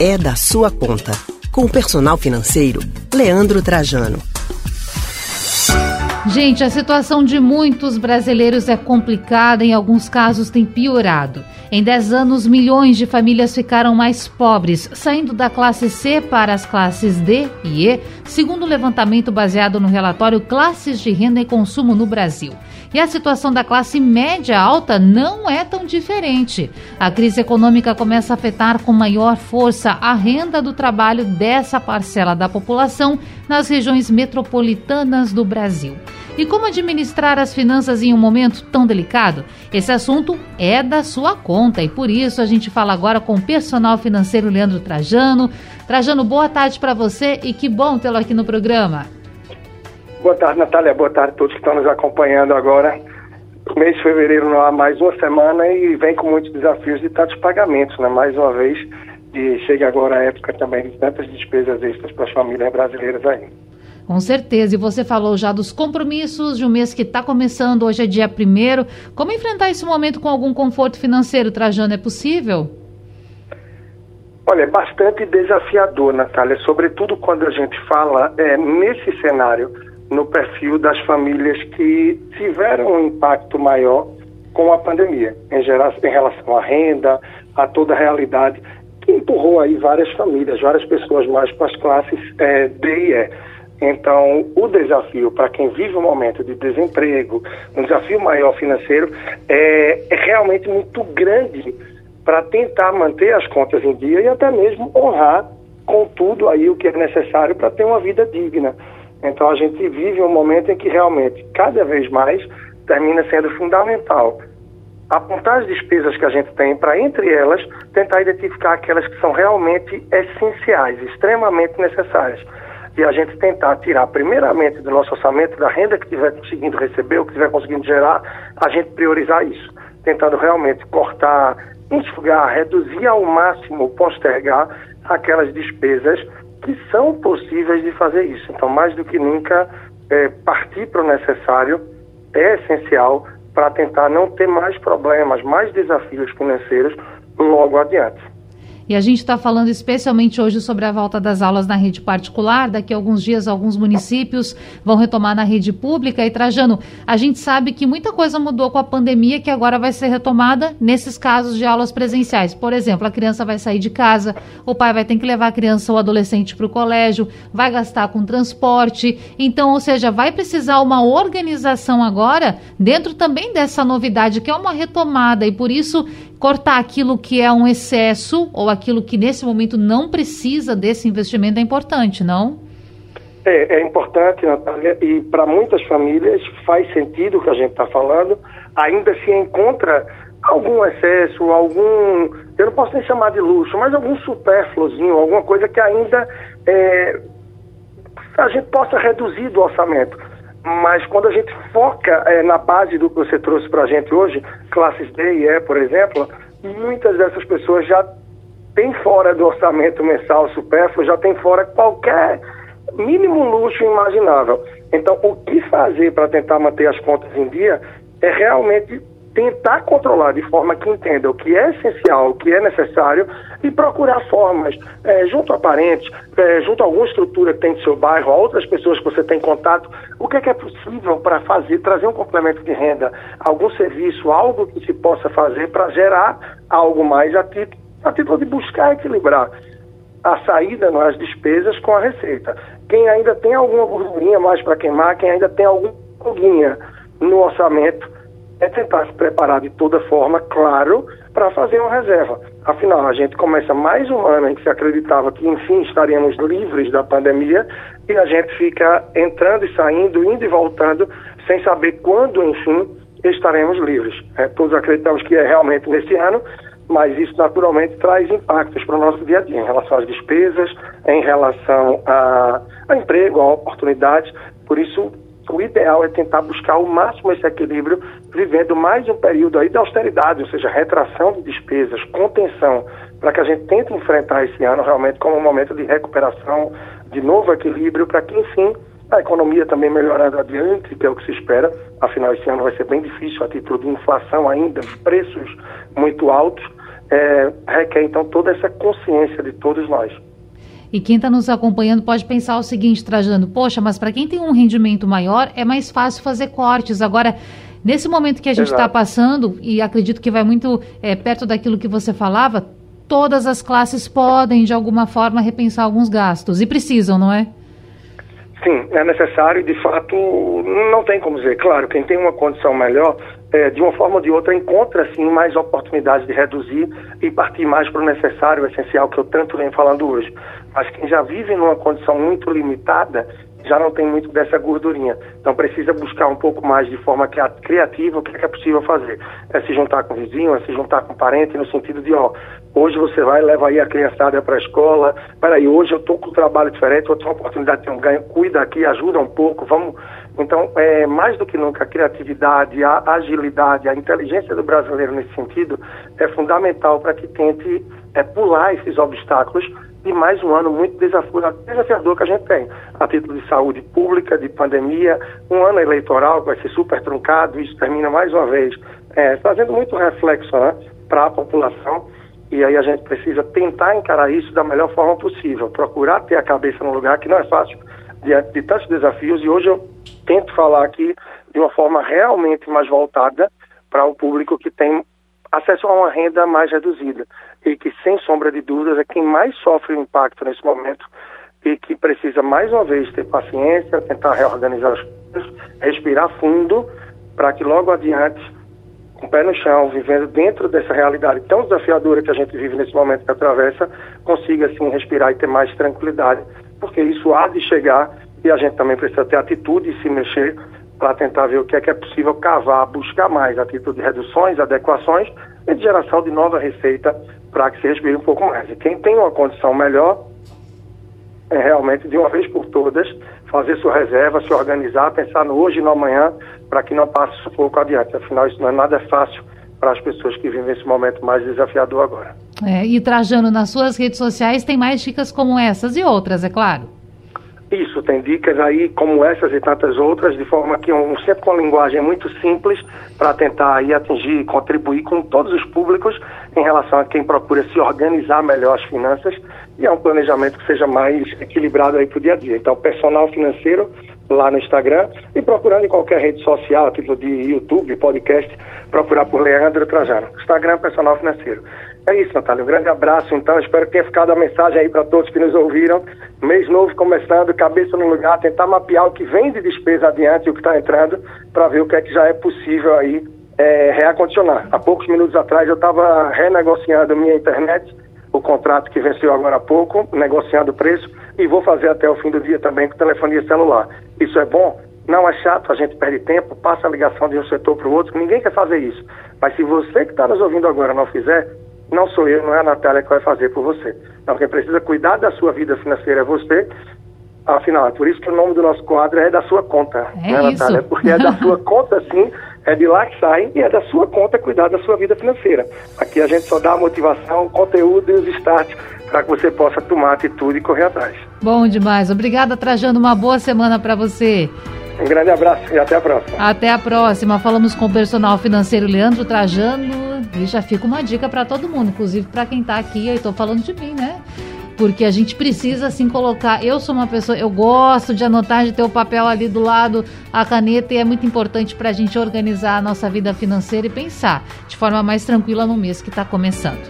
é da sua conta. Com o personal financeiro, Leandro Trajano. Gente, a situação de muitos brasileiros é complicada, em alguns casos tem piorado. Em 10 anos, milhões de famílias ficaram mais pobres, saindo da classe C para as classes D e E, segundo o levantamento baseado no relatório Classes de Renda e Consumo no Brasil. E a situação da classe média alta não é tão diferente. A crise econômica começa a afetar com maior força a renda do trabalho dessa parcela da população nas regiões metropolitanas do Brasil. E como administrar as finanças em um momento tão delicado? Esse assunto é da sua conta e por isso a gente fala agora com o personal financeiro Leandro Trajano. Trajano, boa tarde para você e que bom tê-lo aqui no programa. Boa tarde, Natália. Boa tarde a todos que estão nos acompanhando agora. O mês de fevereiro não há mais uma semana e vem com muitos desafios de tantos pagamentos, né? Mais uma vez, e chega agora a época também de tantas despesas extras para as famílias brasileiras aí. Com certeza. E você falou já dos compromissos de um mês que está começando, hoje é dia primeiro. Como enfrentar esse momento com algum conforto financeiro, Trajano? É possível? Olha, é bastante desafiador, Natália, sobretudo quando a gente fala é, nesse cenário no perfil das famílias que tiveram um impacto maior com a pandemia, em, geral, em relação à renda, a toda a realidade, que empurrou aí várias famílias, várias pessoas mais para as classes é, D e E. Então, o desafio para quem vive um momento de desemprego, um desafio maior financeiro, é, é realmente muito grande para tentar manter as contas em dia e até mesmo honrar com tudo aí o que é necessário para ter uma vida digna. Então a gente vive um momento em que realmente, cada vez mais, termina sendo fundamental apontar as despesas que a gente tem para, entre elas, tentar identificar aquelas que são realmente essenciais, extremamente necessárias. E a gente tentar tirar, primeiramente, do nosso orçamento, da renda que estiver conseguindo receber, ou que estiver conseguindo gerar, a gente priorizar isso. Tentando realmente cortar, enxugar, reduzir ao máximo, postergar aquelas despesas que são possíveis de fazer isso. Então, mais do que nunca, é, partir para o necessário é essencial para tentar não ter mais problemas, mais desafios financeiros logo adiante. E a gente está falando especialmente hoje sobre a volta das aulas na rede particular. Daqui a alguns dias, alguns municípios vão retomar na rede pública. E, Trajano, a gente sabe que muita coisa mudou com a pandemia, que agora vai ser retomada nesses casos de aulas presenciais. Por exemplo, a criança vai sair de casa, o pai vai ter que levar a criança ou adolescente para o colégio, vai gastar com transporte. Então, ou seja, vai precisar uma organização agora dentro também dessa novidade, que é uma retomada. E por isso cortar aquilo que é um excesso ou aquilo que nesse momento não precisa desse investimento é importante, não? É, é importante, Natália, e para muitas famílias faz sentido o que a gente está falando, ainda se encontra algum excesso, algum, eu não posso nem chamar de luxo, mas algum supérfluozinho, alguma coisa que ainda é, a gente possa reduzir do orçamento. Mas quando a gente foca é, na base do que você trouxe para a gente hoje, classes D e E, por exemplo, muitas dessas pessoas já têm fora do orçamento mensal supérfluo, já tem fora qualquer mínimo luxo imaginável. Então, o que fazer para tentar manter as contas em dia é realmente tentar controlar de forma que entenda o que é essencial, o que é necessário e procurar formas, é, junto a parentes, é, junto a alguma estrutura que tem no seu bairro, a outras pessoas que você tem contato, o que é, que é possível para fazer, trazer um complemento de renda, algum serviço, algo que se possa fazer para gerar algo mais a título, a título de buscar equilibrar a saída nas despesas com a receita. Quem ainda tem alguma gordurinha mais para queimar, quem ainda tem alguma gordurinha no orçamento, é tentar se preparar de toda forma, claro, para fazer uma reserva. Afinal, a gente começa mais um ano em que se acreditava que, enfim, estaríamos livres da pandemia e a gente fica entrando e saindo, indo e voltando, sem saber quando, enfim, estaremos livres. É, todos acreditamos que é realmente nesse ano, mas isso naturalmente traz impactos para o nosso dia a dia, em relação às despesas, em relação a, a emprego, a oportunidades. Por isso, o ideal é tentar buscar ao máximo esse equilíbrio, vivendo mais um período aí de austeridade, ou seja, retração de despesas, contenção, para que a gente tente enfrentar esse ano realmente como um momento de recuperação, de novo equilíbrio, para que, enfim, a economia também melhorando adiante, que é o que se espera. Afinal, esse ano vai ser bem difícil a título de inflação ainda, preços muito altos. é, requer então toda essa consciência de todos nós. E quem está nos acompanhando pode pensar o seguinte, Trajano, poxa, mas para quem tem um rendimento maior é mais fácil fazer cortes. Agora, nesse momento que a gente está passando, e acredito que vai muito é, perto daquilo que você falava, todas as classes podem, de alguma forma, repensar alguns gastos. E precisam, não é? Sim, é necessário e de fato não tem como dizer. Claro, quem tem uma condição melhor, é, de uma forma ou de outra, encontra sim mais oportunidades de reduzir e partir mais para o necessário, o essencial que eu tanto venho falando hoje. Mas quem já vive numa condição muito limitada, já não tem muito dessa gordurinha. Então precisa buscar um pouco mais de forma criativa o que é, que é possível fazer. É se juntar com o vizinho, é se juntar com o parente, no sentido de, ó, hoje você vai, leva aí a criançada para a escola, peraí, hoje eu estou com um trabalho diferente, uma oportunidade de um ganho, cuida aqui, ajuda um pouco, vamos... Então, é, mais do que nunca, a criatividade, a agilidade, a inteligência do brasileiro nesse sentido é fundamental para que tente é, pular esses obstáculos de mais um ano muito desafiador que a gente tem, a título de saúde pública, de pandemia, um ano eleitoral que vai ser super truncado, isso termina mais uma vez é, muito reflexo né, para a população, e aí a gente precisa tentar encarar isso da melhor forma possível, procurar ter a cabeça no lugar que não é fácil diante de tantos desafios, e hoje eu tento falar aqui de uma forma realmente mais voltada para o público que tem acesso a uma renda mais reduzida. E que, sem sombra de dúvidas, é quem mais sofre o impacto nesse momento e que precisa, mais uma vez, ter paciência, tentar reorganizar as coisas, respirar fundo, para que logo adiante, com o pé no chão, vivendo dentro dessa realidade tão desafiadora que a gente vive nesse momento que atravessa, consiga, assim, respirar e ter mais tranquilidade, porque isso há de chegar e a gente também precisa ter atitude e se mexer para tentar ver o que é que é possível cavar, buscar mais a título de reduções, adequações e de geração de nova receita para que se respire um pouco mais. E quem tem uma condição melhor, é realmente, de uma vez por todas, fazer sua reserva, se organizar, pensar no hoje e no amanhã, para que não passe sufoco adiante. Afinal, isso não é nada fácil para as pessoas que vivem esse momento mais desafiador agora. É, e Trajano, nas suas redes sociais tem mais dicas como essas e outras, é claro. Isso, tem dicas aí como essas e tantas outras, de forma que um, sempre com uma linguagem muito simples para tentar aí atingir e contribuir com todos os públicos em relação a quem procura se organizar melhor as finanças e é um planejamento que seja mais equilibrado aí para o dia a dia. Então, personal financeiro lá no Instagram e procurando em qualquer rede social, título de YouTube, podcast, procurar por Leandro Trajano. Instagram Personal Financeiro. É isso, Natália. Um grande abraço, então. Espero que tenha ficado a mensagem aí para todos que nos ouviram. Mês novo começando, cabeça no lugar, tentar mapear o que vem de despesa adiante e o que está entrando, para ver o que é que já é possível aí é, reacondicionar. Há poucos minutos atrás eu estava renegociando minha internet, o contrato que venceu agora há pouco, negociando o preço, e vou fazer até o fim do dia também com telefonia celular. Isso é bom? Não é chato, a gente perde tempo, passa a ligação de um setor para o outro, ninguém quer fazer isso. Mas se você que está nos ouvindo agora não fizer, não sou eu, não é a Natália que vai fazer por você. Então, quem precisa cuidar da sua vida financeira é você. Afinal, é por isso que o nome do nosso quadro é da sua conta, é né, isso. Natália? Porque é da sua conta, sim, é de lá que sai e é da sua conta cuidar da sua vida financeira. Aqui a gente só dá a motivação, o conteúdo e os starts para que você possa tomar atitude e correr atrás. Bom demais. Obrigada, Trajando. Uma boa semana para você. Um grande abraço e até a próxima. Até a próxima. Falamos com o personal financeiro Leandro Trajano e já fica uma dica para todo mundo, inclusive para quem está aqui. Eu estou falando de mim, né? Porque a gente precisa assim colocar. Eu sou uma pessoa, eu gosto de anotar, de ter o papel ali do lado, a caneta, e é muito importante para a gente organizar a nossa vida financeira e pensar de forma mais tranquila no mês que está começando.